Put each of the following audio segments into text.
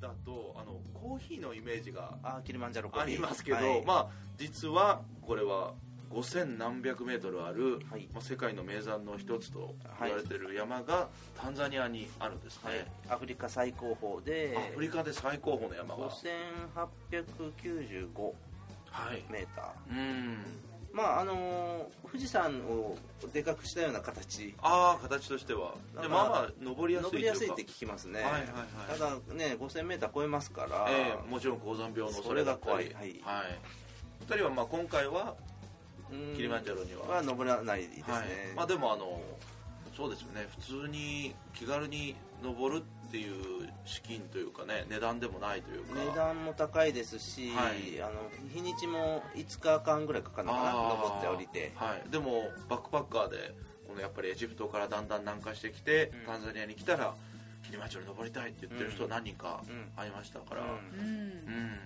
だとあのコーヒーのイメージがあーキリマンジャロコ。ーあヒーりますけど、はい。まあ実はこれは5000何百メートルある、はい。まあ、世界の名山の一つと言われてる山がタンザニアにあるんですね、はい。アフリカ最高峰でアフリカで最高峰の山が。5895はい。メータうん。ーまああのー富士山をでかくしたような形。ああ形としては。でまあまあ登りやすい登りやすいって聞きますね、はいはいはい。ただね5000メーター超えますから、ええもちろん高山病のそれが怖いはい。二人はまあ今回はうん。キリマンジャロには。は登らないですね、はい。まあでもあのそうですよね。普通に気軽に登るっていう資金というかね値段でもないというか。値段も高いですし、はい。あの日にちも5日間ぐらいかかるのかな登って降りて。はい、でもバックパッカーでこのやっぱりエジプトからだんだん南下してきて、うん。タンザニアに来たらキリマンジャロ登りたいって言ってる人は何人かうん。会いましたから、うん。うん。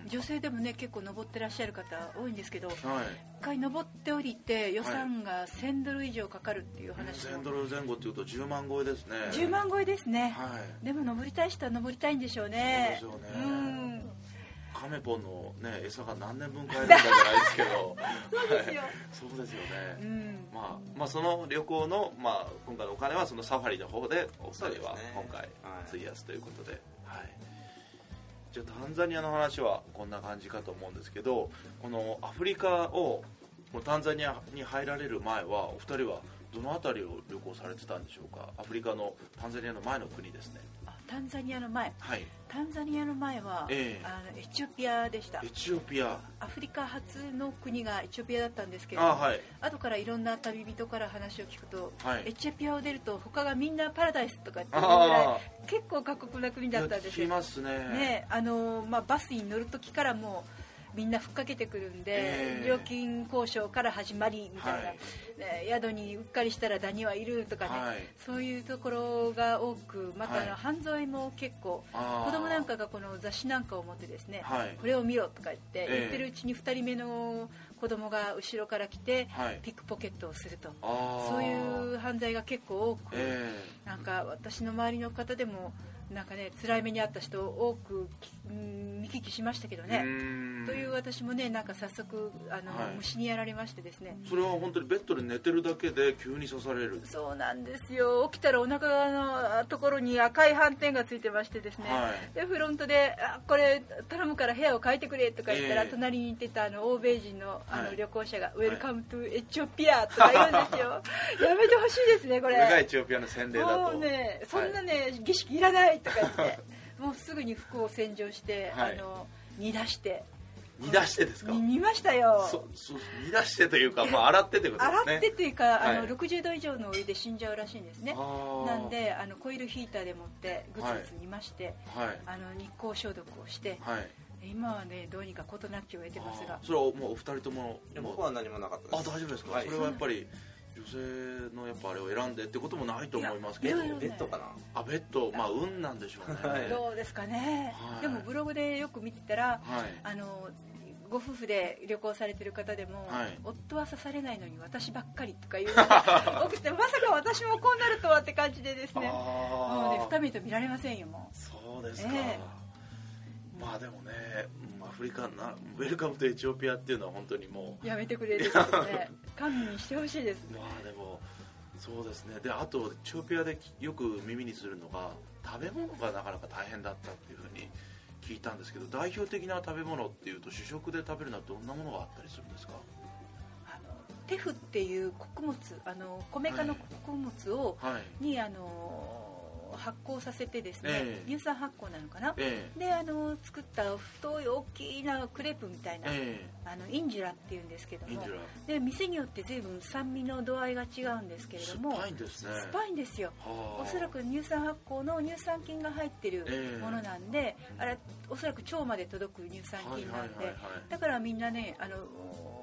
うん。女性でもね結構登ってらっしゃる方多いんですけど一はい。回登って降りて予算が1000ドル以上かかるっていう話1000もドル前後っていうと10万超えですね。10万超えですね。はい。でも登りたい人は登りたいんでしょうね。そうですよね。うんカメポンのね餌が何年分買えるんだじゃないですけど。そうですよ。はい。そうですよね、うん。まあ、まあその旅行の、まあ、今回のお金はそのサファリの方でお二人は今回はい。費やすということで、はい、じゃあタンザニアの話はこんな感じかと思うんですけどこのアフリカをこのタンザニアに入られる前はお二人はどの辺りを旅行されてたんでしょうか？アフリカのタンザニアの前の国ですね。あタンザニアの前。はい。タンザニアの前は、ええ。あのエチオピアでした。エチオピア。アフリカ初の国がエチオピアだったんですけどあはい。後からいろんな旅人から話を聞くと、はい。エチオピアを出ると他がみんなパラダイスとかっていうぐらいあ結構過酷な国あだったんですよ。聞きますね。ねあのまあ、バスに乗る時からもうみんなふっかけてくるんで、ええ。料金交渉から始まりみたいな、はい。ね宿にうっかりしたらダニはいるとかね、はい。そういうところが多くまたあの、はい犯罪も結構子供なんかがこの雑誌なんかを持ってですね、はい。これを見ろとか言って、ええ。言ってるうちに2人目の子供が後ろから来て、はい。ピックポケットをすると。そういう犯罪が結構多く、えなんか私の周りの方でもなんかね辛い目に遭った人多くきうん見聞きしましたけどえね。ん。という私もねなんか早速あの、はい。虫にやられましてですね。それは本当にベッドで寝てるだけで急に刺される。そうなんですよ。起きたらお腹のところに赤い斑点がついてましてですね、はい。でフロントであ「これ頼むから部屋を変えてくれ」とか言ったら、ええ。隣にいてたあの欧米人のあのはい。旅行者が「 Welcome to Ethiopia」とか言うんですよ。やめてほしいですねここれエチオピアの洗礼だと。もうねそんなね、儀式いらないとか言ってもうすぐに服を洗浄して、はい。あの煮出して。煮出してですか？煮煮ましたよ。そそ煮出してというか、まあ、洗ってということですね。洗ってというか、あのはい60度以上のお湯で死んじゃうらしいんですね。なんであのコイルヒーターで持ってぐつぐつ煮まして、はい。あの日光消毒をしてはい。今はねどうにか事なきを得てますが。それはもうお二人とも僕は何もなかったです。あ大丈夫ですか、はい。それはやっぱり女性のやっぱあれを選んでってこともないと思いますけど。ベッドかな。あベッド。まあ運なんでしょうね。はい。どうですかね、はい。でもブログでよく見てたらはい。あのご夫婦で旅行されてる方でも、はい。夫は刺されないのに私ばっかりとかいう。のが多くてまさか私もこうなるとはって感じでですね。もうねあ深めと見られませんよもそうですか、え。まあでもねフリカなウェルカムとエチオピアっていうのは本当にもう。やめてくれですよね。勘弁してほしいですうまあでもそうですね。であとエチオピアでよく耳にするのが食べ物がなかなか大変だったっていうふうに聞いたんですけど代表的な食べ物っていうと主食で食べるのはどんなものがあったりするんですか？テフっていう穀物あの米化の穀物を、はい。にあの発酵させてですね、ええ。乳酸発酵なのかな、えであの作った太い大きなクレープみたいな、えあのインジュラっていうんですけどもで店によって随分酸味の度合いが違うんですけれど酸っもぱいんですね。酸っぱいんですよ。はあ。おそらく乳酸発酵の乳酸菌が入ってるええ。ものなんで、あれおそらく腸まで届く乳酸菌なんで、だからみんなねあのお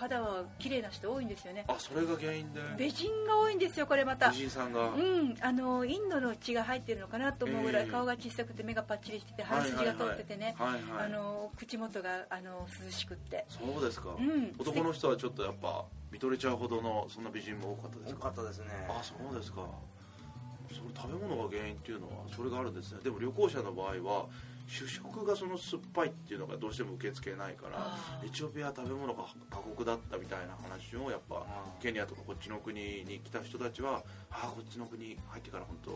肌は綺麗な人多いんですよね。あそれが原因で？美人が多いんですよこれまた。美人さんが、うん、あのインドの血が入ってるのかなと思うぐらいええ。顔が小さくて目がパッチリしてて鼻筋が通っててね、はいはいあの口元があの涼しくって。そうですか、うん。男の人はちょっとやっぱ見とれちゃうほどのそんな美人も多かったです多かかったですね。あそうですか。その食べ物が原因っていうのはそれがあるんですね。でも旅行者の場合は主食がその酸っぱいっていうのがどうしても受け付けないからエチオピアは食べ物が過酷だったみたいな話をやっぱケニアとかこっちの国に来た人たちはああこっちの国入ってから本当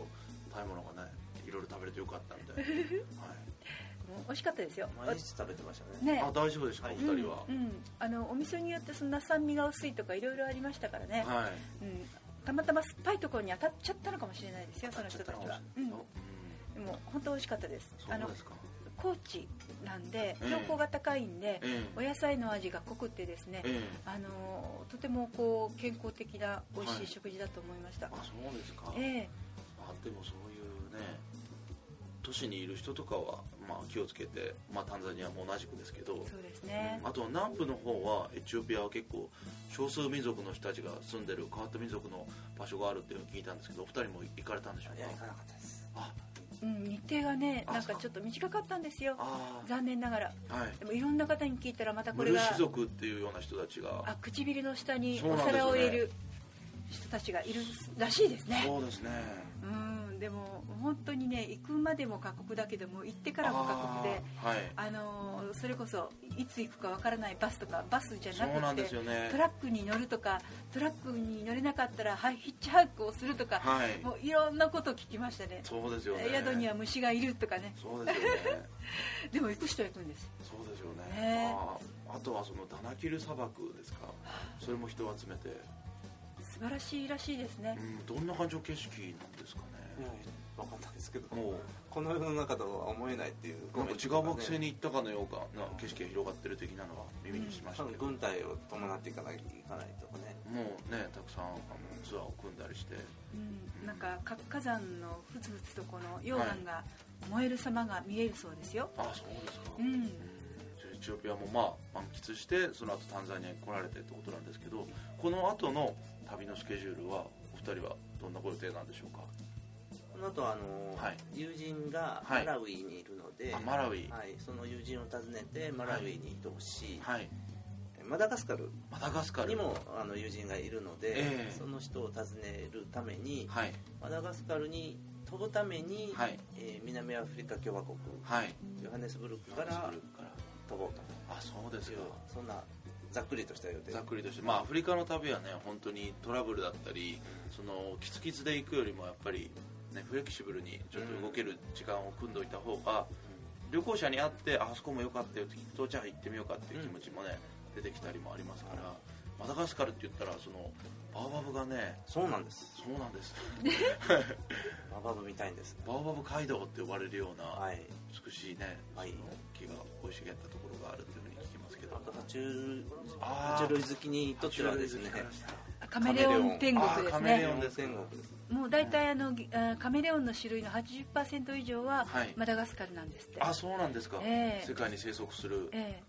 食べ物がねいろいろ食べれてよかったみたいな、はい。美味しかったですよ。毎日食べてましたね。ね。あ大丈夫でしたお二人は、うんうん。あのお店によってそんな酸味が薄いとかいろいろありましたからね、はい。うん、たまたま酸っぱいところに当たっちゃったのかもしれないですよその人たちは、うん、でうんも本当美味しかったです。あのそうですか。高知なんでええ標高が高いんで、ええお野菜の味が濃くってですね、ええあのとてもこう健康的な美味しはい。い食事だと思いました、あそうですか、ええ。あでもそういうね都市にいる人とかは、まあ、気をつけて、まあ、タンザニアも同じくですけど、そうですね、あとは南部の方はエチオピアは結構少数民族の人たちが住んでる変わった民族の場所があるっていうのを聞いたんですけどお二人も行かれたんでしょういや行かかなかったです。あうん、日程がねあなんかちょっと短かったんですよ。あ残念ながら。ーはい。でもいろんな方に聞いたらまたこれがムルシ族っていうような人たちが。あ唇の下にお皿を入れる人たちがいるらしいですね。そうですね。うんでも本当にね行くまでも過酷だけども行ってからも過酷であーはい。あのーそれこそいつ行くかわからないバスとかバスじゃなくてね。トラックに乗るとかトラックに乗れなかったらはいヒッチハイクをするとか、はい。もういろんなこと聞きましたね。そうですよね。宿には虫がいるとかね。そうですよね。でも行く人は行くんです。そうですよね。ね。あーあとはそのダナキル砂漠ですか。それも人を集めて、素晴らしいらしいですね。うん、どんな感じの景色なんですかね分かんないですけどもう。この世の中とは思えないっていうなんか違う惑星に行ったかのような景色が広がってる的なのは耳にしました多分けど、軍隊を伴っていかないといかないとかね。もうねたくさんあのツアーを組んだりして。うん、なんか活火山のふつふつとこの溶岩が燃える様が見えるそうですよ、あそうですか、うん。エチオピアもまあ満喫してその後タンザニアに来られてってことなんですけどこの後の旅のスケジュールはお二人はどんなご予定なんでしょうか？この後あの、はい。友人がはい。マラウイにいるので、あマラウイ。はい、その友人を訪ねてマラウイに移動し、はい。マダガスカルマダガスカル。にもあの友人がいるので、ええ。その人を訪ねるために、はい。マダガスカルに飛ぶために、はい。えー南アフリカ共和国はい。ヨハネスブルクからから。飛ぼうと。あそうですいうかそんなざっくりとした予定。ざっくりとしてまあアフリカの旅はね本当にトラブルだったりそのキツキツで行くよりもやっぱりねフレキシブルにちょっと動ける時間を組んどいた方が旅行者に会ってあそこも良かったよって聞くとじゃあ行ってみようかっていう気持ちもね出てきたりもありますからマダガスカルって言ったらそのバオバブがねそうなんです。そうなんです。ババブみたいんです。バオバブ街道って呼ばれるようなはい。美しいねはい。木が生い茂ったところがあるっていうふうに聞きますけど。あ虫爬虫類好きにとってはですね。カメレオン天国ですあカメレね。オン天国ですもう大体あのカメレオンの種類の80%以上ははい。マダガスカルなんですって、あそうなんですか、ええ。世界に生息する、え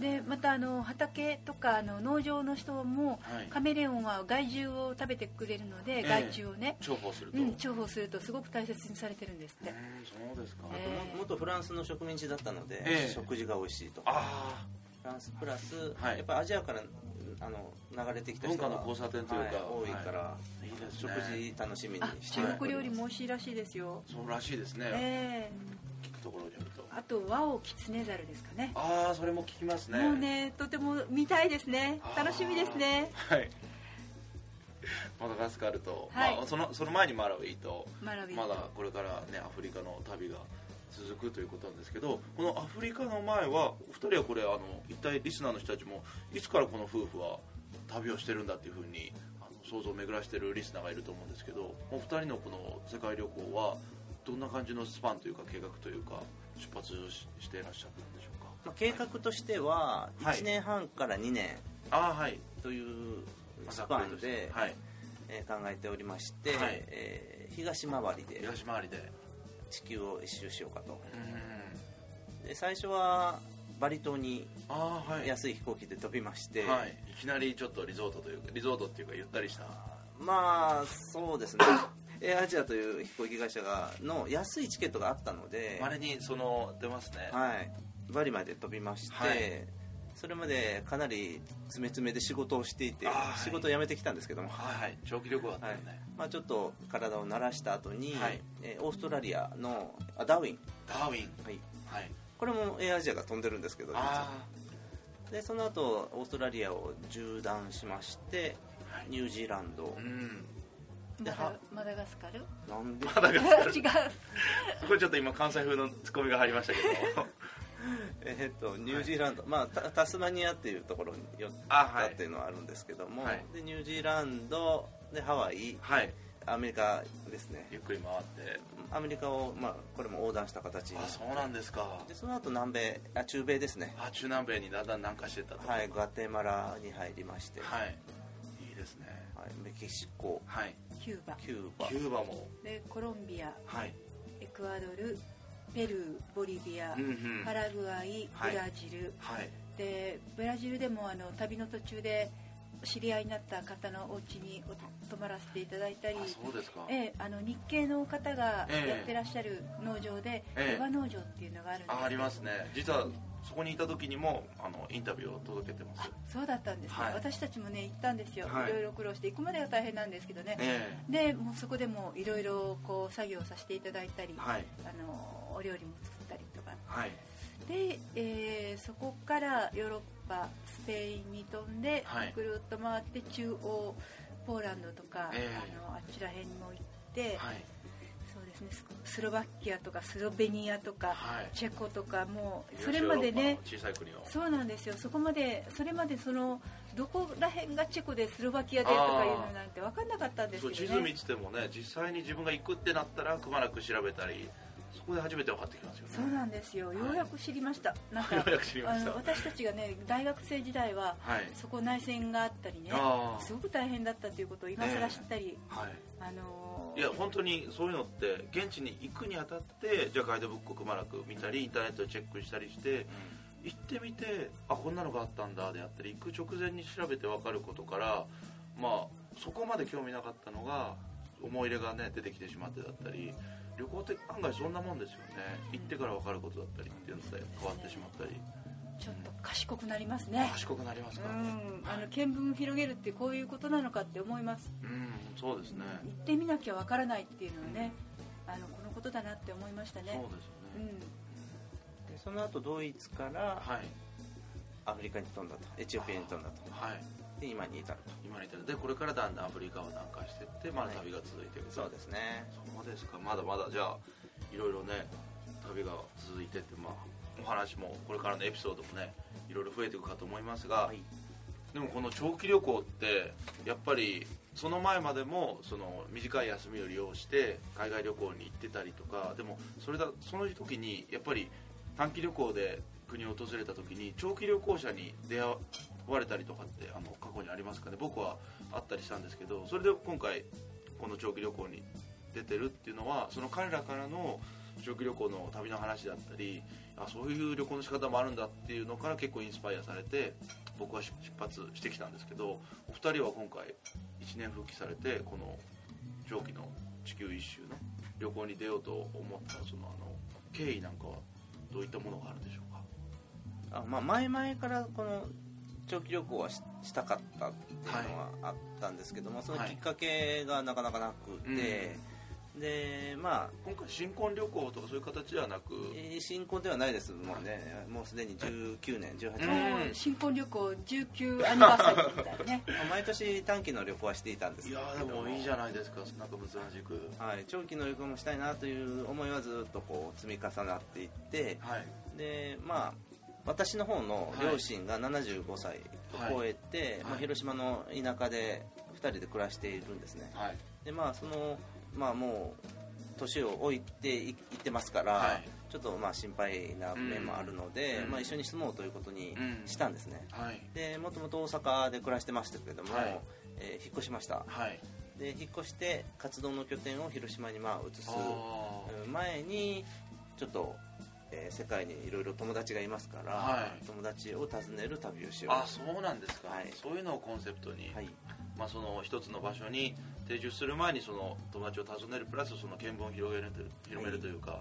え。でまたあの畑とかあの農場の人も、はい。カメレオンは害虫を食べてくれるので、ええ。害虫をね、重宝すると、うん、重宝するとすごく大切にされてるんですって、うんそうですか、ええ。も元フランスの植民地だったので、ええ。食事が美味しいと。あ。フランスプラス、はい。やっぱアジアからあの流れてきた人が文化の交差点というかはい多いから、あい。い。です食ね事楽しみにあして中国料理も美味しいらしいですよ、そうらしいですね、ええ。聞くところによると。あと和をキツネザルですかね。ああそれも聞きますね。もうねとても見たいですね。楽しみですね。はい。マダガスカルと、はい。まあ、そのその前にマラウイとマラビまだこれからねアフリカの旅が続くということなんですけどこのアフリカの前はお二人はこれあの一体リスナーの人たちもいつからこの夫婦は旅をしてるんだっていうふうにあの想像を巡らしてるリスナーがいると思うんですけどお二人のこの世界旅行はどんな感じのスパンというか計画というか出発ししていらっしゃったんでしょうか？まあ、計画としてははい。1年半から2年はい。というスパンで、はい、えー考えておりまして、はい。えー東回りで。東回りで地球を一周しようかと。うん。で最初はバリ島に安い飛行機で飛びまして、はい、いきなりちょっとリゾートというかリゾートっていうかゆったりした。まあそうですね。エアアジアという飛行機会社がの安いチケットがあったので、まれにその出ますね。はい、バリまで飛びまして、はいそれまでかなり詰め詰めで仕事をしていて、はい。仕事を辞めてきたんですけども、はいはい。長期旅行だったはい。よね、まあ、ちょっと体を慣らした後に、はい。えーオーストラリアのあダーウィン、ダーウィン。はい、はい。これもエアアジアが飛んでるんですけどでその後オーストラリアを縦断しましてあはい。ニュージーランド。う、ん。マダマダガスカル？なんで？まだが 違う。これちょっと今関西風のツッコミが入りましたけど えーっとニュージーランド、まあ、タタスマニアっていうところに寄っあはい。たっていうのはあるんですけども、はい。でニュージーランドでハワイ。はい。アメリカですね。ゆっくり回って。アメリカを、まあ、これも横断した形にあそうなんですか。でその後南米あ中米ですね。あ中南米にだんだん南下してったと。はいグアテマラに入りまして、はい。いいですね。はいメキシコ。はい。キューバ。キューバ。キューバも。でコロンビア。はい。エクアドルペルーボリビア、うんうん。パラグアイはい。ブラジル、はい。でブラジルでもあの旅の途中で知り合いになった方のお家にお泊まらせていただいたりあそうですか。ええあの日系の方がええやってらっしゃる農場で、ええ。ヨガ農場っていうのがあるんですありますね。実はそこにいた時にもあのインタビューを届けてます。そうだったんですね、はい。私たちもね行ったんですよ、はい。い、ろいろ苦労して行くまでは大変なんですけどね、えでもうそこでもいろいろこう作業させていただいたり、えはい。あのお料理も作ったりとか。はい。で、えーそこからヨーロッパスペインに飛んで、はい。ぐるっと回って中央ポーランドとか、ええ。あのあちら辺にも行って、はいですね。ススロバキアとかスロベニアとか、はい。チェコとかもうそれまでねそうなんですよ。そこまでそれまでそのどこら辺がチェコでスロバキアでとかいうのなんて分かんなかったんですそうけどね。地図見ててもね実際に自分が行くってなったらくまなく調べたりそこで初めて分かってきますよね。そうなんですよ。ようやく知りました、なんか ようやく知りました。あの私たちがね大学生時代ははい。そこ内戦があったりねすごく大変だったということを今更知ったり、はい。あのーいや本当にそういうのって現地に行くにあたってじゃあガイドブックをくまなく見たりインターネットでチェックしたりして行ってみてあこんなのがあったんだであったり行く直前に調べて分かることからまあそこまで興味なかったのが思い入れがね出てきてしまってだったり旅行って案外そんなもんですよね。行ってから分かることだったりっていうので変わってしまったりちょっと賢くなりますね。賢くなりますかうん。あの見聞広げるってこういうことなのかって思います。うん。そうですね。行ってみなきゃわからないっていうのはねあのこのことだなって思いましたね。そうですよね。うん。でその後ドイツからはい。アフリカに飛んだと。エチオピアに飛んだと。はい。で今に至ると。今に至る。でこれからだんだんアフリカを南下していってまだ旅が続いていく。とそうですね。そうですか。まだまだじゃあいろいろね旅が続いてってまあお話もこれからのエピソードもねいろいろ増えていくかと思いますが、はい。でもこの長期旅行ってやっぱりその前までもその短い休みを利用して海外旅行に行ってたりとかでもそれだその時にやっぱり短期旅行で国を訪れた時に長期旅行者に出会われたりとかってあの過去にありますかね？僕はあったりしたんですけどそれで今回この長期旅行に出てるっていうのはその彼らからの長期旅行の旅の話だったりあそういう旅行の仕方もあるんだっていうのから結構インスパイアされて僕は出発してきたんですけどお二人は今回1年復帰されてこの長期の地球一周の旅行に出ようと思ったそのあの経緯なんかはどういったものがあるんでしょうか？あ、まあ、前々からこの長期旅行はししたかったっていうのはあったんですけども、そのきっかけがなかなかなくて、でまあ今回新婚旅行とかそういう形ではなく？えー新婚ではないですもうね。もうすでに19年18うん年、もう新婚旅行19アニバーサリーみたいなね。まあ毎年短期の旅行はしていたんです。いけどやーでもいいじゃないですかなんか難しくはい、長期の旅行もしたいなという思いはずっとこう積み重なっていってはい。でまあ私の方の両親が75歳を超えて、はい。まあ、広島の田舎で2人で暮らしているんですね。はい。でまあそのまあもう年を置いていいってますから、はい。ちょっとまあ心配な面もあるので、うん。まあ、一緒に住もうということにうんしたんですね、はい。でもともと大阪で暮らしてましたけれども、はい。えー引っ越しました。はい。で引っ越して活動の拠点を広島にまあ移すあ前にちょっと、えー世界にいろいろ友達がいますから、はい。友達を訪ねる旅をしようーあそうなんですか、はい。そういうのをコンセプトに、はい。まあ、その一つの場所に定住する前にその友達を訪ねるプラスその見聞を広げるという広めるというか、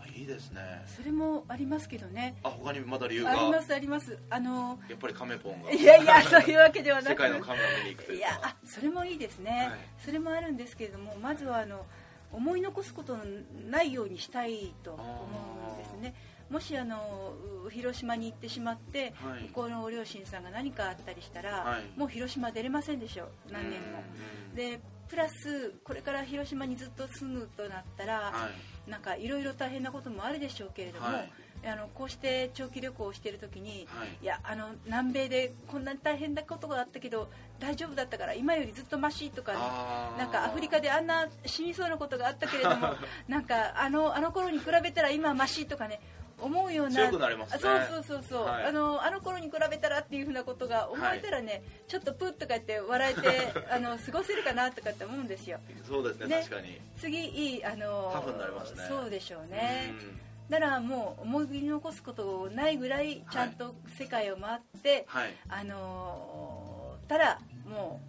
あいいですね。それもありますけどね。あ他にまだ理由が？ありますあります。あのやっぱりカメポンが。いやいやそういうわけではなく。世界のカメを見に行くというか。いやあそれもいいですね、はい。それもあるんですけれどもまずはあの思い残すことのないようにしたいと思うんですねもしあのう広島に行ってしまって、はい。向こうのご両親さんが何かあったりしたら、はい。もう広島出れませんでしょ？う何年も。うんでプラスこれから広島にずっと住むとなったら、はい。なんかいろいろ大変なこともあるでしょうけれども、はい。あのこうして長期旅行をしている時に、はい。いやあの南米でこんなに大変なことがあったけど大丈夫だったから今よりずっとマシとかあー。なんかアフリカであんな死にそうなことがあったけれども なんかあのあの頃に比べたら今はマシとかね思うような強くなりますね。そうそうそうそう、はい。あのあの頃に比べたらっていうふうなことが思えたらね、ちょっとプッとか言って笑えて あの過ごせるかなとかって思うんですよ。そうですねね。確かに。次いいあのタフになりますね。そうでしょうね、うん。だからもう思い残すことないぐらいちゃんと世界を回って、はい。あのーたらも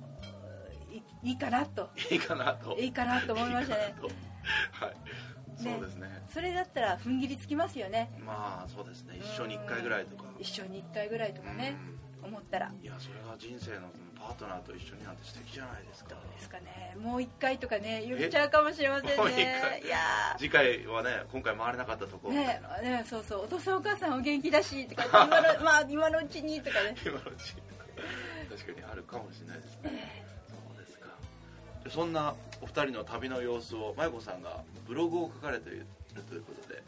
ういいいかなと。いいかなと。いいかなと思いましたね。はいそうですね。それだったら踏ん切りつきますよね。まあそうですね。一生に一回ぐらいとか。一生に一回ぐらいとかね。思ったら。うんいやそれが人生のパートナーと一緒になんて素敵じゃないですか。どうですかね。もう一回とかね言っちゃうかもしれませんもう回？いや次回はね今回回れなかったとこねねそうそう。お父さんお母さんお元気だしとか今の, まあ、今のうちにとかね。今のうち確かにあるかもしれないですね。そうですか。でそんなお二人の旅の様子を舞子さんがブログを書かれているということで。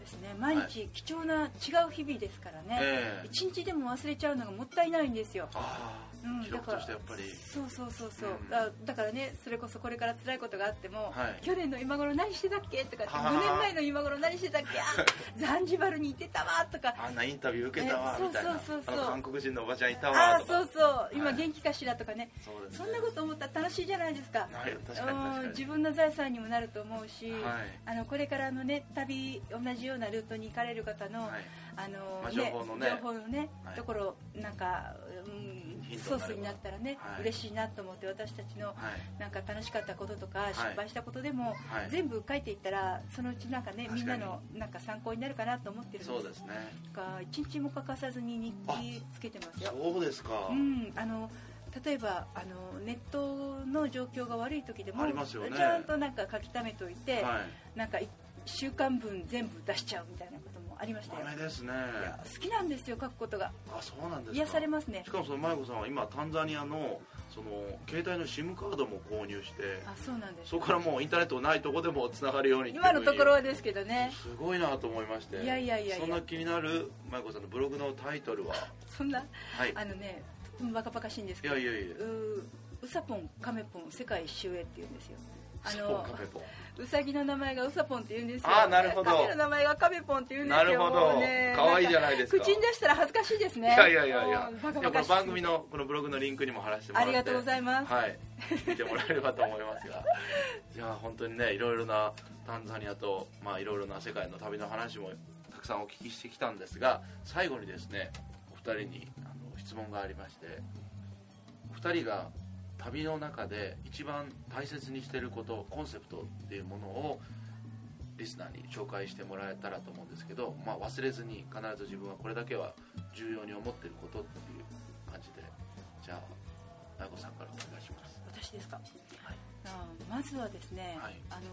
ですね。毎日貴重な違う日々ですからね、ええ。一日でも忘れちゃうのがもったいないんですよ。あうんあ記録としてやっぱり。そうそうそうそう、うん。だだからねそれこそこれから辛いことがあっても、はい。去年の今頃何してたっけ？とかってはは5年前の今頃何してたっけ？あザンジバルに行ってたわ。とか。あんなインタビュー受けたわえみたいな。そうそうそう韓国人のおばちゃんいたあわとか。あそうそう。今はい。元気かしらとかね、ねそんなこと思ったら楽しいじゃないですか。はい自分の財産にもなると思うし、はい。あのこれからのね旅同じようなルートに行かれる方の、はい。あのまあ情報のね情報のね、はい。ところなんか、うんソースになったらね、はい。嬉しいなと思って私たちのはい。なんか楽しかったこととかい。失敗したことでも、はい。全部書いていったらそのうちなんかねみんなのなんか参考になるかなと思ってるんです。そうですね。だから一日も欠かさずに日記つけてますよ。そうですか。うんあの例えばあのネットの状況が悪い時でもね。ちゃんとなんか書き溜めといて、はい。なんか1週間分全部出しちゃうみたいありましたよ。豆ですね。好きなんですよ書くことが。あそうなんですか。癒されますね。しかもその舞子さんは今タンザニアのその携帯の SIM カードも購入してあそうなんです。そこからもうインターネットないとこでもつながるように今のところはですけどね。にすごいなと思いましていやいやいやそんな気になる舞子さんのブログのタイトルは？そんなはい。あのねとてもバカバカしいんですけどいやいやいや。ううさぽんカメポン世界一周へって言うんですよ。あスポンのカフェポンうさぎの名前がうさぽんって言うんですよ。あーなるほど。カメの名前がカメポンって言うんですよなるほど。ね。可愛いじゃないですか。ん口に出したら恥ずかしいですね。いやいやいやいや。この番組のこのブログのリンクにも貼らせてもらって。ありがとうございます。はい。見てもらえればと思いますが。いや本当にねいろいろなタンザニアとまあいろいろな世界の旅の話もたくさんお聞きしてきたんですが最後にですねお二人にあの質問がありまして。お二人が旅の中で一番大切にしていることコンセプトっていうものをリスナーに紹介してもらえたらと思うんですけど、まあ、忘れずに必ず自分はこれだけは重要に思っていることっていう感じで。じゃあ大悟さんからお願いします。私ですか、ああまずはですね、はい。あの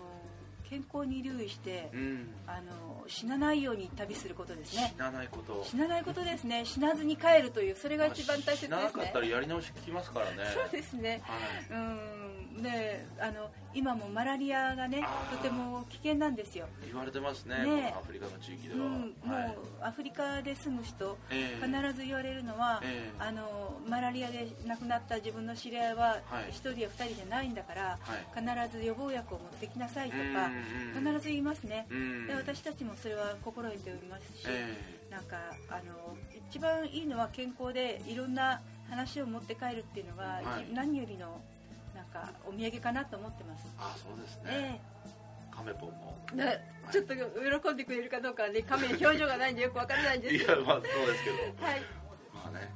健康に留意して、うん。あの死なないように旅することですね。死なないこと。死なないことですね。死なずに帰るというそれが一番大切です死ななかっねたらやり直し聞きますからね。そうですね。はい。うんねあの今もマラリアがねとても危険なんですよ、言われてますねね。アフリカの地域では、うん、もうはいアフリカで住む人ええ。必ず言われるのは、ええ。あのマラリアで亡くなった自分の知り合いははい。1人や2人じゃないんだから、はい。必ず予防薬を持ってきなさいとか、必ず言いますね、うん。で私たちもそれは心得ておりますし、え。なんかあの一番いいのは健康でいろんな話を持って帰るっていうのが、はい。何よりのかお土産かなと思ってます。あそうですね、えカメポンも。ちょっと喜んでくれるかどうかはね、亀の表情がないんでよくわからないんですけど。いやまあそうですけど。はい。まあね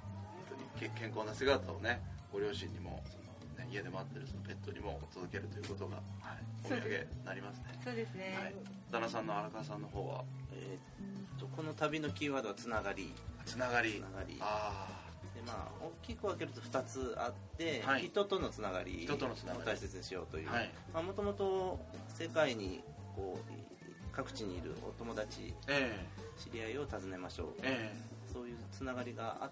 本当にけ健康な姿をねご両親にもその、ね、家で待ってるそのペットにも届けるということが、はい、お土産になりますね。そうですね。はい。旦那さんの荒川さんの方は？えーっとこの旅のキーワードはつながり。つながり。つながり。あでまあ大きく分けると2つあって、はい。人とのつながりを大切にしようという。はい。もともと世界にこう各地にいるお友達あえ。知り合いを訪ねましょう。ええ。そういうつながりがあ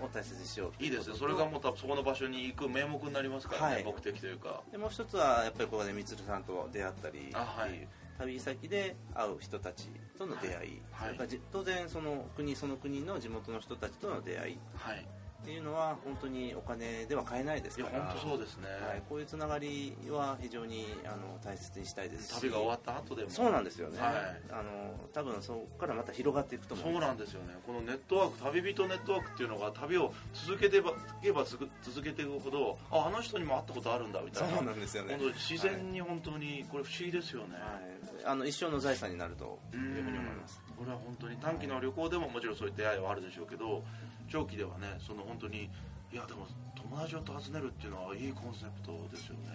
を大切にしよういいですねそれがもうそこの場所に行く名目になりますからね、はい。目的というか。でもう一つはやっぱりここでみつるさんと出会ったりっていう、あはい旅先で会う人たちとの出会い、はい。それからじ当然その国その国の地元の人たちとの出会い。っはいていうのは本当にお金では買えないですいやから本当そうですね、はい、こういうつながりは非常にあの大切にしたいです。し旅が終わった後でも。そうなんですよね、はい。あの多分そこからまた広がっていくと思そうなんですよね。このネットワーク旅人ネットワークっていうのが旅を続けてばいけば続けていくほどああの人にも会ったことあるんだみたいな。そうなんですよね。自然に本当にこれ不思議ですよね、はい、あの一生の財産になるというふうに思います。これは本当に短期の旅行でももちろんそういう出会いはあるでしょうけど長期ではねその本当にいやでも友達を訪ねるっていうのはいいコンセプトですよね、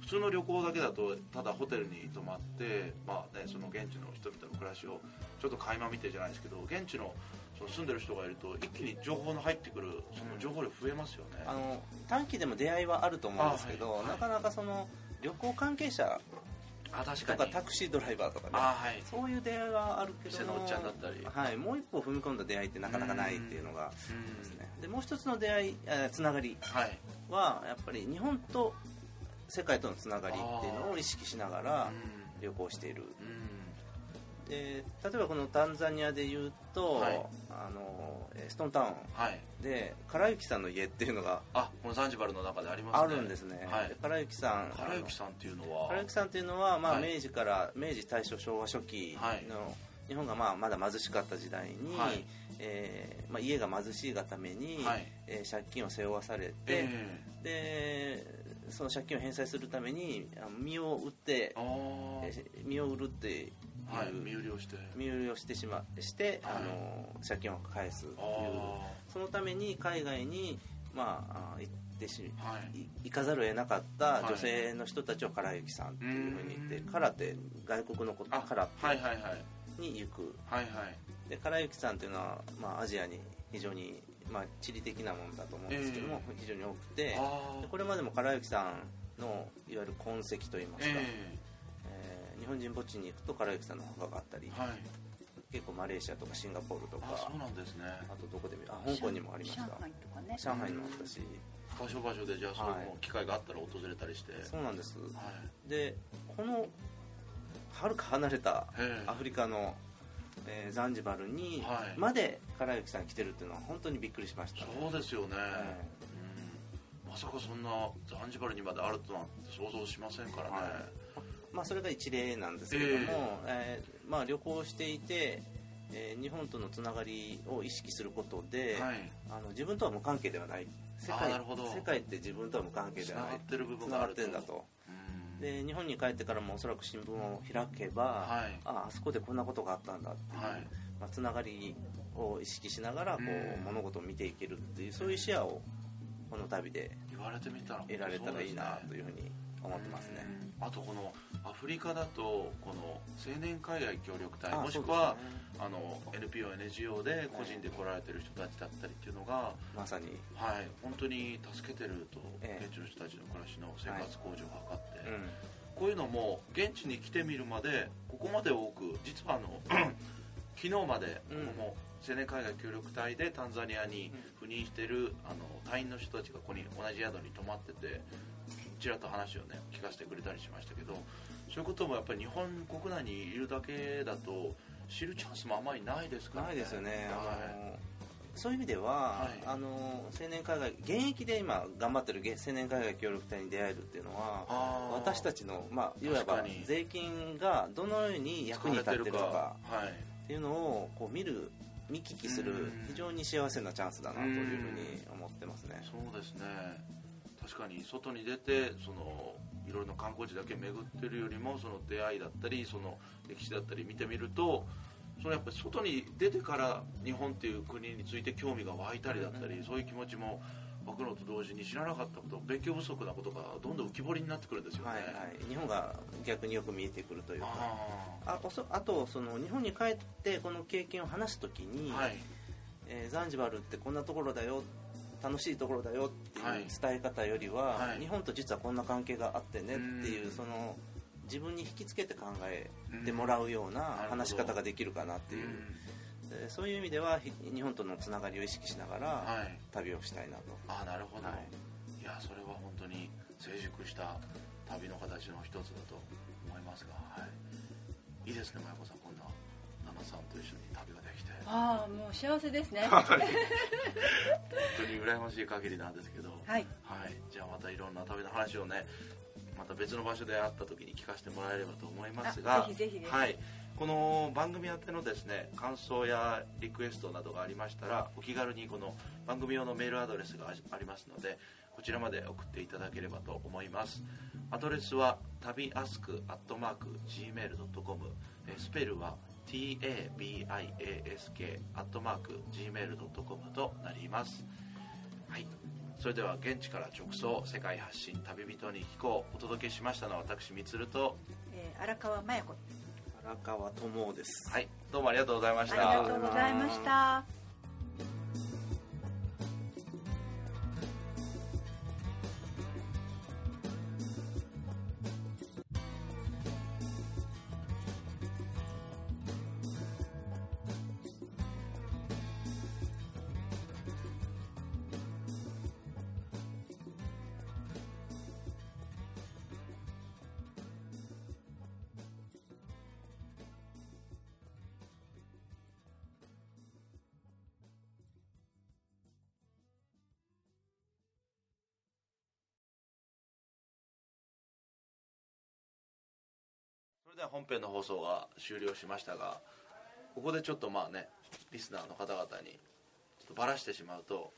普通の旅行だけだとただホテルに泊まって、まあね、その現地の人々の暮らしをちょっと垣間見てじゃないですけど現地のその住んでる人がいると一気に情報の入ってくるその情報量増えますよね、あの短期でも出会いはあると思うんですけど、はい。なかなかその旅行関係者あ確とかタクシードライバーとかね。あはい。そういう出会いはあるけど。店のおっちゃんだったり。はい、もう一歩踏み込んだ出会いってなかなかないっていうのがうん。ですね。でもう一つの出会いえーつながりはやっぱり日本と世界とのつながりっていうのを意識しながらうん。旅行している。うん。で例えばこのタンザニアで言うと、はい。あのえーストーンタウン。はい。で唐幸さんの家っていうのがあこのザンジバルの中でありますね。あるんですね。はい。で唐幸さん。唐幸さんっていうのは？唐幸さんっていうのは、まあはい。明治から明治大正昭和初期の、はい。日本がまあまだ貧しかった時代に、はい。えーまあ、家が貧しいがために、はい。えー借金を背負わされて、え。でその借金を返済するために身を売って身を売るっていう、はい身売りをして。身売りをしてしまして、はい。あの借金を返すという。あそのために海外に、まあ、あ行ってしあはい。い行かざるを得なかったはい。女性の人たちを唐幸さんっていうふうに言って、うん。唐って外国のことあ唐はいはいはい。に行く。はいはい。で唐幸さんっていうのは、まあ、アジアに非常に、まあ、地理的なものだと思うんですけども、非常に多くて。これまでも唐幸さんのいわゆる痕跡といいますか、ええ。ー日本人墓地に行くと唐幸さんの墓があったり、えはい。結構マレーシアとかシンガポールとかあそうなんですね。あとどこで見あ香港にもありました。上海とかね。上海にもあったし。場所場所でじゃあそうい。う機会があったら訪れたりして。そうなんです。はい。でこのはるか離れたええ。アフリカの、えーザンジバルにはい。まで唐幸さん来てるっていうのは本当にびっくりしました、そうですよね、はいうん。まさかそんなザンジバルにまであるとなんて想像しませんからね、はい。まあ、それが一例なんですけども、えーまあ、旅行していて、えー日本とのつながりを意識することで、はい。あの自分とは無関係ではない。世界世界って自分とは無関係ではない。つながってる部分ががあるんだと。うんで日本に帰ってからもおそらく新聞を開けば、はい。ああそこでこんなことがあったんだっていう、はい。まあ、つながりを意識しながらこう、うん。物事を見ていけるっていうそういう視野をこの旅で言われてみたら得られたらいいなというふうに思ってますね、あとこのアフリカだとこの青年海外協力隊あもしくは、あの NPO、NGO で個人で来られてる人たちだったりっていうのが、まさに、はい、本当に助けてると、ええ。現地の人たちの暮らしの生活向上を図って、うんこういうのも現地に来てみるまでここまで多く実はあの 昨日までこうん。こも青年海外協力隊でタンザニアに赴任してるあの隊員の人たちがここに同じ宿に泊まっててちらっと話をね聞かせてくれたりしましたけどそういうこともやっぱり日本国内にいるだけだと知るチャンスもあまりないですからないですよね、あはのそういう意味では、はい。あの青年海外現役で今頑張ってる青年海外協力隊に出会えるっていうのは私たちの、まあ、いわば税金がどのように役に立ってるのかはい。っていうのをこう見る見聞きするうん。非常に幸せなチャンスだなというふうに思ってますね。そうですね確かに外に出てそのいろいろな観光地だけ巡ってるよりもその出会いだったりその歴史だったり見てみるとそのやっぱり外に出てから日本っていう国について興味が湧いたりだったり、そういう気持ちも湧くのと同時に知らなかったこと勉強不足なことがどんどん浮き彫りになってくるんですよね、はいはい、日本が逆によく見えてくるというか。ああおそあとその日本に帰ってこの経験を話すときに、あはい。えーザンジバルってこんなところだよ楽しいところだよってはい。いう伝え方よりは、はい。日本と実はこんな関係があってねっていううんその自分に引きつけて考えてもらうような話し方ができるかなっていう、でそういう意味ではひ日本とのつながりを意識しながらはい。旅をしたいなと、ああなるほど、はい。い、やそれは本当に成熟した旅の形の一つだと思いますが、はい、いいですね麻也子さんこんな奈々さんと一緒に旅ができて。ああもう幸せですね。はい。本当に羨ましい限りなんですけど。はい。はい、じゃあまたいろんな旅の話をねまた別の場所で会った時に聞かせてもらえればと思いますが。あぜひぜひです。はい、この番組宛てのですね感想やリクエストなどがありましたらお気軽にこの番組用のメールアドレスがありますのでこちらまで送っていただければと思います。アドレスは旅アスクアットマーク Gmail.com えースペルは tabiask アットマーク Gmail.com となります。はい。それでは現地から直送世界発信旅人に聞こう。お届けしましたのは私みつると。えー荒川麻也子荒川智です、はい。どうもありがとうございましあたりがとうございました本編の放送が終了しましたがここでちょっとまあねリスナーの方々にちょっとバラしてしまうと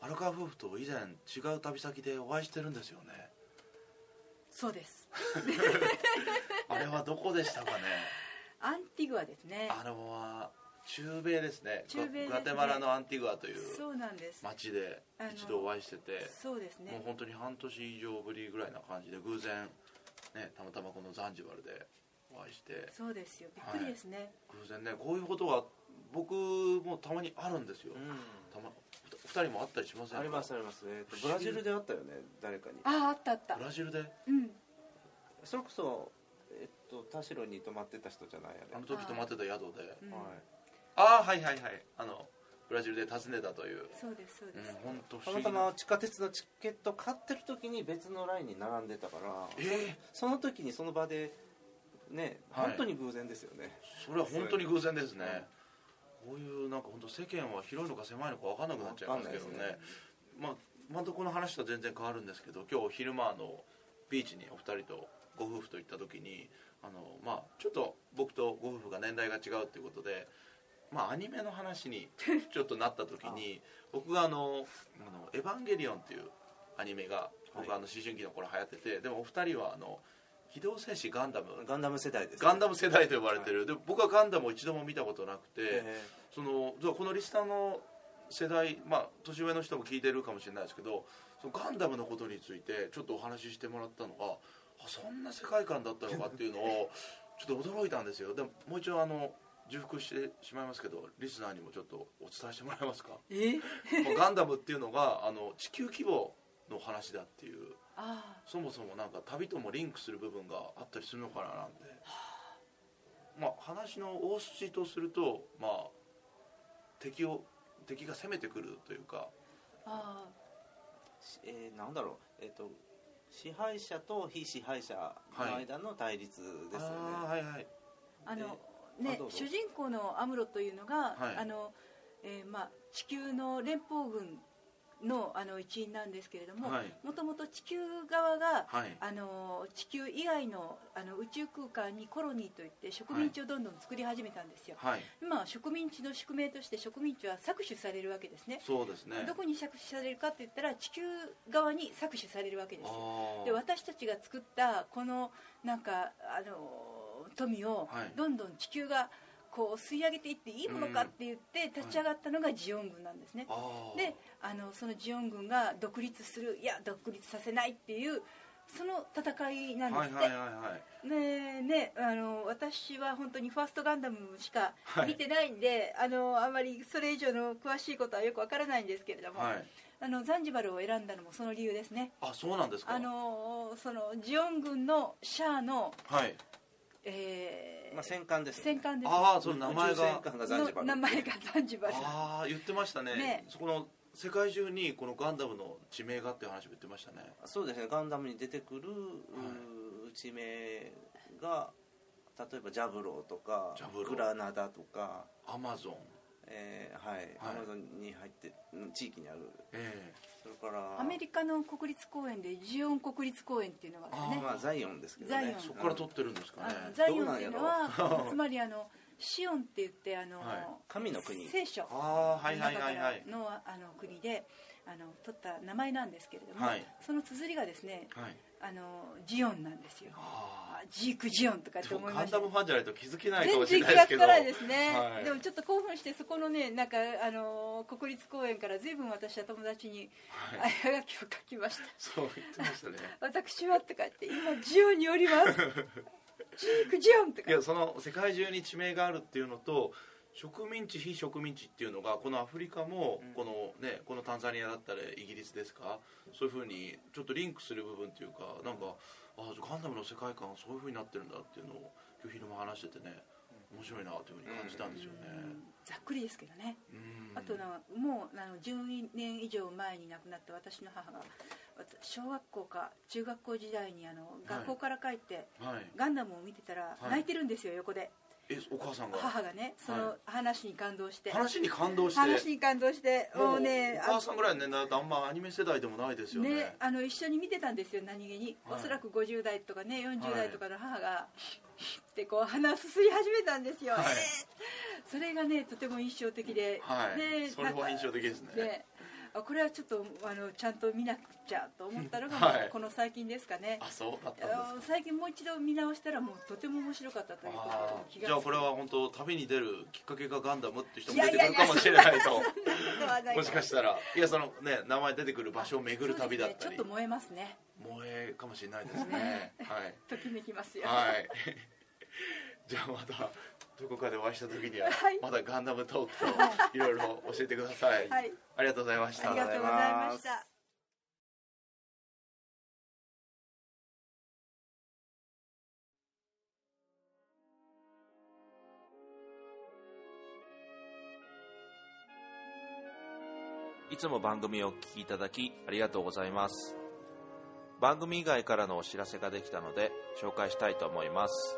荒川夫婦と以前違う旅先でお会いしてるんですよね。そうです。あれはどこでしたかね？アンティグアですね。あれは中米ですね。中米ね。グアテマラのアンティグアという町で一度お会いしててそうですね。もう本当に半年以上ぶりぐらいな感じで偶然ねたまたまこのザンジバルでお会いして。そうですよ。びっくりですね、偶然ねこういうことが僕もたまにあるんですよ、うん。たま二人もあったりしませんか？ありますあります、えーとブラジルであったよね？誰かに。あああったあった。ブラジルで？うん。それこそえっと田代に泊まってた人じゃないああれ、の時泊まってた宿で、うん。はい。ああはいはいはい。あのブラジルで訪ねたという。そうですそううんです、本当不たまたま地下鉄のチケット買ってる時に別のラインに並んでたからええその時にその場でねはい。本当に偶然ですよね、それは本当に偶然ですね、はい。こういうなんか本当世間は広いのか狭いのか分かんなくなっちゃいますけどね。わかんないでまあまたこの話とは全然変わるんですけど今日昼間あのビーチにお二人とご夫婦と行った時にあのまあちょっと僕とご夫婦が年代が違うっていうことでまあアニメの話にちょっとなった時に 僕があの「あのエヴァンゲリオン」っていうアニメが僕はいあの思春期の頃流行っててでもお二人はあの機動戦士ガンダム。ガンダム世代です、ガンダム世代と呼ばれてる、で僕はガンダムを一度も見たことなくて、えそのじゃあこのリスナーの世代まあ年上の人も聞いてるかもしれないですけどそのガンダムのことについてちょっとお話ししてもらったのがあそんな世界観だったのかっていうのを ちょっと驚いたんですよ。でももう一度あの重複してしまいますけどリスナーにもちょっとお伝えしてもらえますか？え？ガンダムっていうのがあの地球規模の話だっていう。あそもそもなんか旅ともリンクする部分があったりするのかななんて。まあ話の大筋とするとまあ敵を敵が攻めてくるというか。あしえーなんだろう。えっ、と支配者と非支配者の間の対立ですよね、はいはい。あのあね主人公のアムロというのが、はい。あのえーまあ、地球の連邦軍のあの一員なんですけれどもはい。もともと地球側が、はい。あの地球以外のあの宇宙空間にコロニーといって植民地をどんどん作り始めたんですよ、はい。今は植民地の宿命として植民地は搾取されるわけですね。そうですね。どこに搾取されるかって言ったら地球側に搾取されるわけですで私たちが作ったこのなんかあの富をはい。どんどん地球がこう吸い上げていっていいものかって言って立ち上がったのがジオン軍なんですね、あーであのそのジオン軍が独立するいや独立させないっていうその戦いなんですって、はいはいはいはい。ねえねあの私は本当にファーストガンダムしかはい。見てないんで、あのあまりそれ以上の詳しいことはよくわからないんですけれども、はい。あのザンジバルを選んだのもその理由ですね。あそうなんですか。あのそのジオン軍のシャアの、はいえーまあ、戦艦ですよね。戦艦です。ああその名前宇宙戦が艦がザンジバル。の名前がザンジバル。ああ言ってましたね。ね。そこの世界中にこのガンダムの地名がっていう話も言ってましたね。そうですね。ガンダムに出てくる、うー地名が例えばジャブローとかジャブロー。グラナダとか、アマゾンえーはい、はい。アマゾンに入ってうん地域にある。えそれからアメリカの国立公園でジオン国立公園っていうのがあってね。まあザイオンですけどね。ザイオン。えそこから取ってるんですかね。ザイオンっていうのは つまりあのシオンって言ってあの、はい。神の国。聖書。のあの国であの取った名前なんですけれども、はい。その綴りがですねはい。あのジオンなんですよ。ああジークジオンとかって思いました。ガンダムファンじゃないと気づけないか全もしれ然気ないですけど。がつかないですね、はい。でもちょっと興奮してそこのねなんかあの国立公園から随分私は友達にはい。あやがきを書きました。そう言ってましたね。私はとか言って今ジオンにおります。ジークジオンとか。いやその世界中に地名があるっていうのと植民地非植民地っていうのがこのアフリカもうん。このねこのタンザニアだったりイギリスですか？そういうふうにちょっとリンクする部分っていうかなんかあガンダムの世界観はそういうふうになってるんだっていうのを今日昼間話しててね面白いなというふうに感じたんですよね。ざっくりですけどね。うん。あとなもうあの10年以上前に亡くなった私の母が小学校か中学校時代にあの学校から帰って、はい。ガンダムを見てたらはい。泣いてるんですよ、横でえお母さんが？母がねその話に感動して、話に感動して。話に感動してもうねお母さんぐらいの年代だとあんまアニメ世代でもないですよね。ね、あの一緒に見てたんですよ何気に、はい。おそらく50代とかね40代とかの母が、ってこう鼻すすり始めたんですよ、はい。えー。それがねとても印象的で、はい。ねなんかそれは印象的ですね。ねあこれはちょっとあのちゃんと見なくちゃと思ったのが、はい。この最近ですかね。あそうだったんあのです最近もう一度見直したらもうとても面白かったということじゃあこれは本当旅に出るきっかけがガンダムって人も出てくるかもしれないと。もしかししたらいやそのね名前出てくる場所を巡る旅だったり。ちょっと燃えますね。萌えかもしれないですね。はい。ときめきますよ。はい。じゃあまたどこかでお会いした時にははい。またガンダムトークといろいろ教えてください、はい。ありがとうございました。ありがとうございました。いつも番組をお聞きいただきありがとうございます。番組以外からのお知らせができたので紹介したいと思います。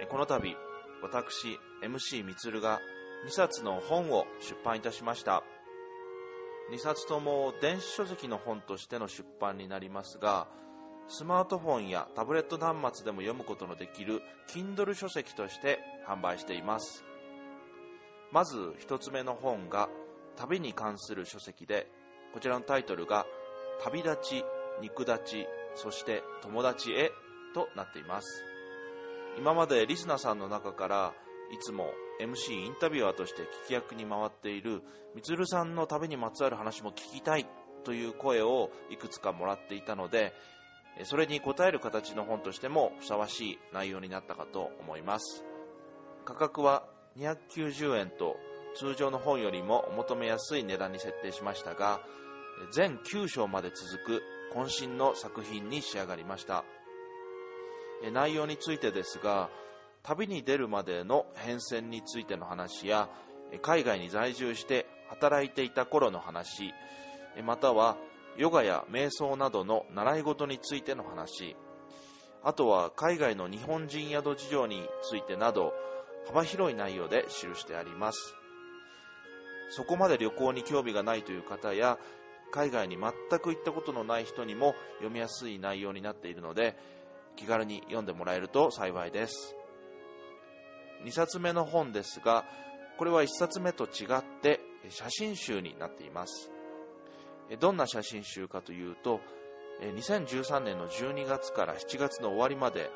えこの度、私、MC みつるが2冊の本を出版いたしました。2冊とも電子書籍の本としての出版になりますが、スマートフォンやタブレット端末でも読むことのできる Kindle 書籍として販売しています。まず一つ目の本が旅に関する書籍でこちらのタイトルが「旅立ち肉立ちそして友達へ」となっています今までリスナーさんの中からいつも MC インタビュアーとして聞き役に回っているみつるさんの旅にまつわる話も聞きたいという声をいくつかもらっていたのでそれに応える形の本としてもふさわしい内容になったかと思います。価格は290円と通常の本よりもお求めやすい値段に設定しましたが全9章まで続く渾身の作品に仕上がりました。内容についてですが旅に出るまでの変遷についての話や海外に在住して働いていた頃の話またはヨガや瞑想などの習い事についての話あとは海外の日本人宿事情についてなど幅広い内容で記してあります。そこまで旅行に興味がないという方や海外に全く行ったことのない人にも読みやすい内容になっているので気軽に読んでもらえると幸いです。2冊目の本ですがこれは1冊目と違って写真集になっています。どんな写真集かというと2013年の12月から7月の終わりまで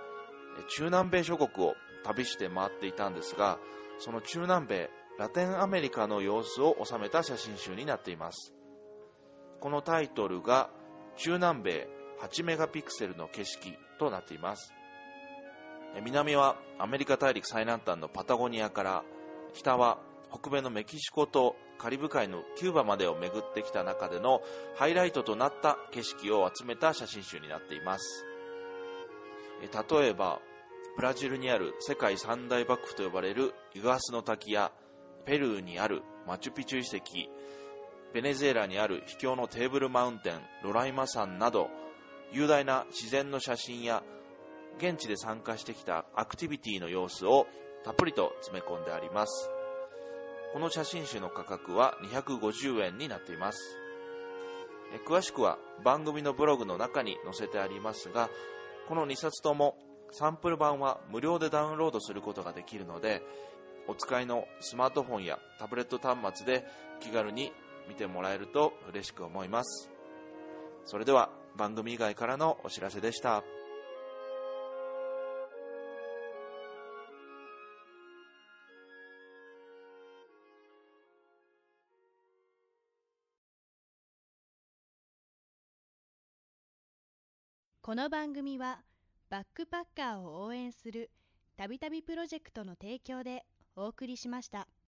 中南米諸国を旅して回っていたんですがその中南米ラテンアメリカの様子を収めた写真集になっています。このタイトルが中南米8メガピクセルの景色。となっています。南はアメリカ大陸最南端のパタゴニアから北は北米のメキシコとカリブ海のキューバまでを巡ってきた中でのハイライトとなった景色を集めた写真集になっています。例えばブラジルにある世界三大幕府と呼ばれるイグアスの滝やペルーにあるマチュピチュ遺跡ベネズエラにある秘境のテーブルマウンテンロライマ山など雄大な自然の写真や現地で参加してきたアクティビティの様子をたっぷりと詰め込んであります。この写真集の価格は250円になっています。詳しくは番組のブログの中に載せてありますがこの2冊ともサンプル版は無料でダウンロードすることができるのでお使いのスマートフォンやタブレット端末で気軽に見てもらえると嬉しく思います。それでは番組以外からのお知らせでしたこの番組はバックパッカーを応援するたびたびプロジェクトの提供でお送りしました。